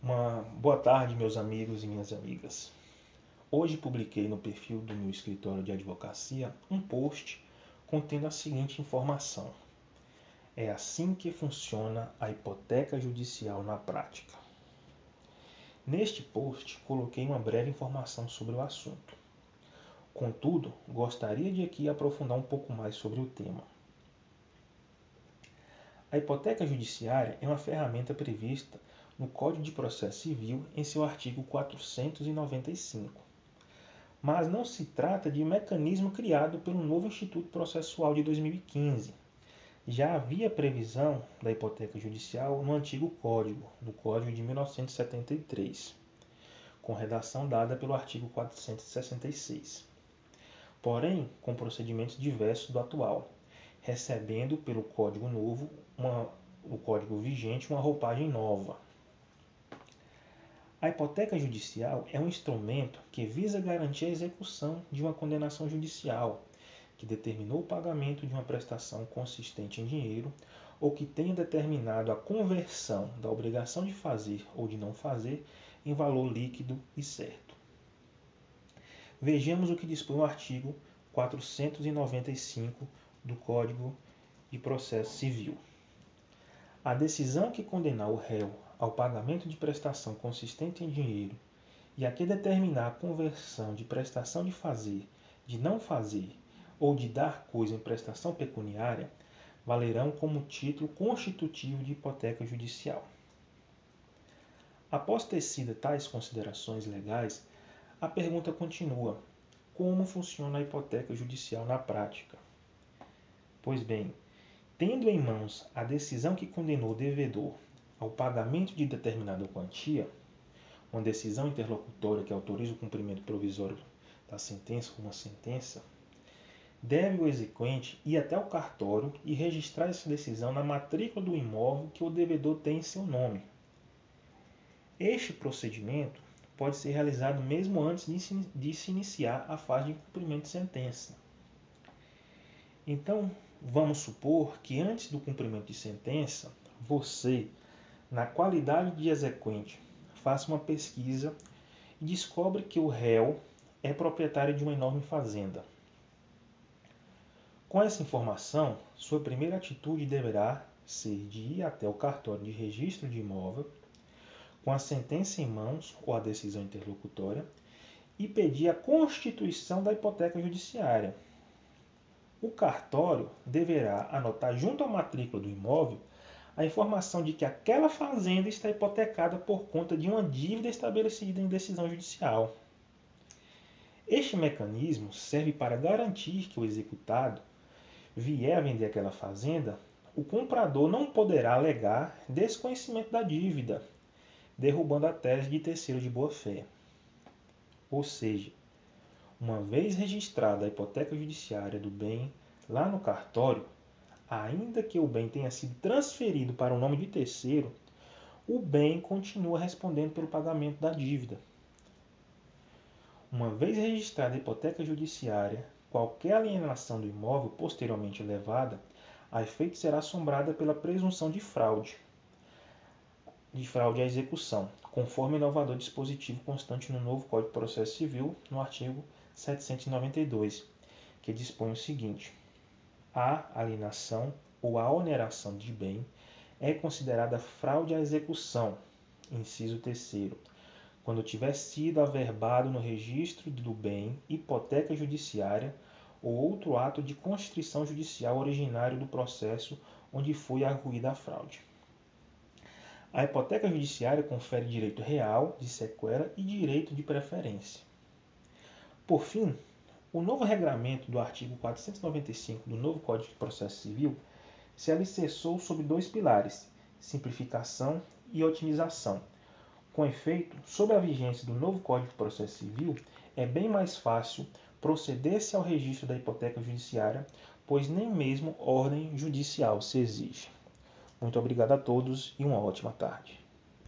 Uma boa tarde, meus amigos e minhas amigas. Hoje publiquei no perfil do meu escritório de advocacia um post contendo a seguinte informação: É assim que funciona a hipoteca judicial na prática. Neste post, coloquei uma breve informação sobre o assunto. Contudo, gostaria de aqui aprofundar um pouco mais sobre o tema. A hipoteca judiciária é uma ferramenta prevista no Código de Processo Civil em seu artigo 495. Mas não se trata de um mecanismo criado pelo novo Instituto Processual de 2015. Já havia previsão da hipoteca judicial no antigo Código, no Código de 1973, com redação dada pelo artigo 466. Porém, com procedimentos diversos do atual, recebendo pelo Código Novo, uma, o Código vigente, uma roupagem nova, a hipoteca judicial é um instrumento que visa garantir a execução de uma condenação judicial que determinou o pagamento de uma prestação consistente em dinheiro ou que tenha determinado a conversão da obrigação de fazer ou de não fazer em valor líquido e certo. Vejamos o que dispõe o artigo 495 do Código de Processo Civil. A decisão que condenar o réu ao pagamento de prestação consistente em dinheiro e a que determinar a conversão de prestação de fazer, de não fazer ou de dar coisa em prestação pecuniária valerão como título constitutivo de hipoteca judicial. Após tecidas tais considerações legais, a pergunta continua: como funciona a hipoteca judicial na prática? Pois bem, tendo em mãos a decisão que condenou o devedor ao pagamento de determinada quantia, uma decisão interlocutória que autoriza o cumprimento provisório da sentença ou uma sentença, deve o exequente ir até o cartório e registrar essa decisão na matrícula do imóvel que o devedor tem em seu nome. Este procedimento pode ser realizado mesmo antes de se iniciar a fase de cumprimento de sentença. Então, vamos supor que antes do cumprimento de sentença, você, na qualidade de exequente, faça uma pesquisa e descobre que o réu é proprietário de uma enorme fazenda. Com essa informação, sua primeira atitude deverá ser de ir até o cartório de registro de imóvel, com a sentença em mãos ou a decisão interlocutória, e pedir a constituição da hipoteca judiciária. O cartório deverá anotar junto à matrícula do imóvel a informação de que aquela fazenda está hipotecada por conta de uma dívida estabelecida em decisão judicial. Este mecanismo serve para garantir que o executado vier a vender aquela fazenda, o comprador não poderá alegar desconhecimento da dívida, derrubando a tese de terceiro de boa-fé. Ou seja, uma vez registrada a hipoteca judiciária do bem lá no cartório, ainda que o bem tenha sido transferido para o nome de terceiro, o bem continua respondendo pelo pagamento da dívida. Uma vez registrada a hipoteca judiciária, qualquer alienação do imóvel posteriormente levada a efeito será assombrada pela presunção de fraude, de fraude à execução, conforme o inovador dispositivo constante no novo Código de Processo Civil, no artigo 792, que dispõe o seguinte: a alienação ou a oneração de bem é considerada fraude à execução, inciso 3 quando tiver sido averbado no registro do bem hipoteca judiciária ou outro ato de constrição judicial originário do processo onde foi arguída a fraude. A hipoteca judiciária confere direito real de sequela e direito de preferência. Por fim, o novo regramento do artigo 495 do novo Código de Processo Civil se alicerçou sobre dois pilares: simplificação e otimização. Com efeito, sob a vigência do novo Código de Processo Civil, é bem mais fácil proceder-se ao registro da hipoteca judiciária, pois nem mesmo ordem judicial se exige. Muito obrigado a todos e uma ótima tarde.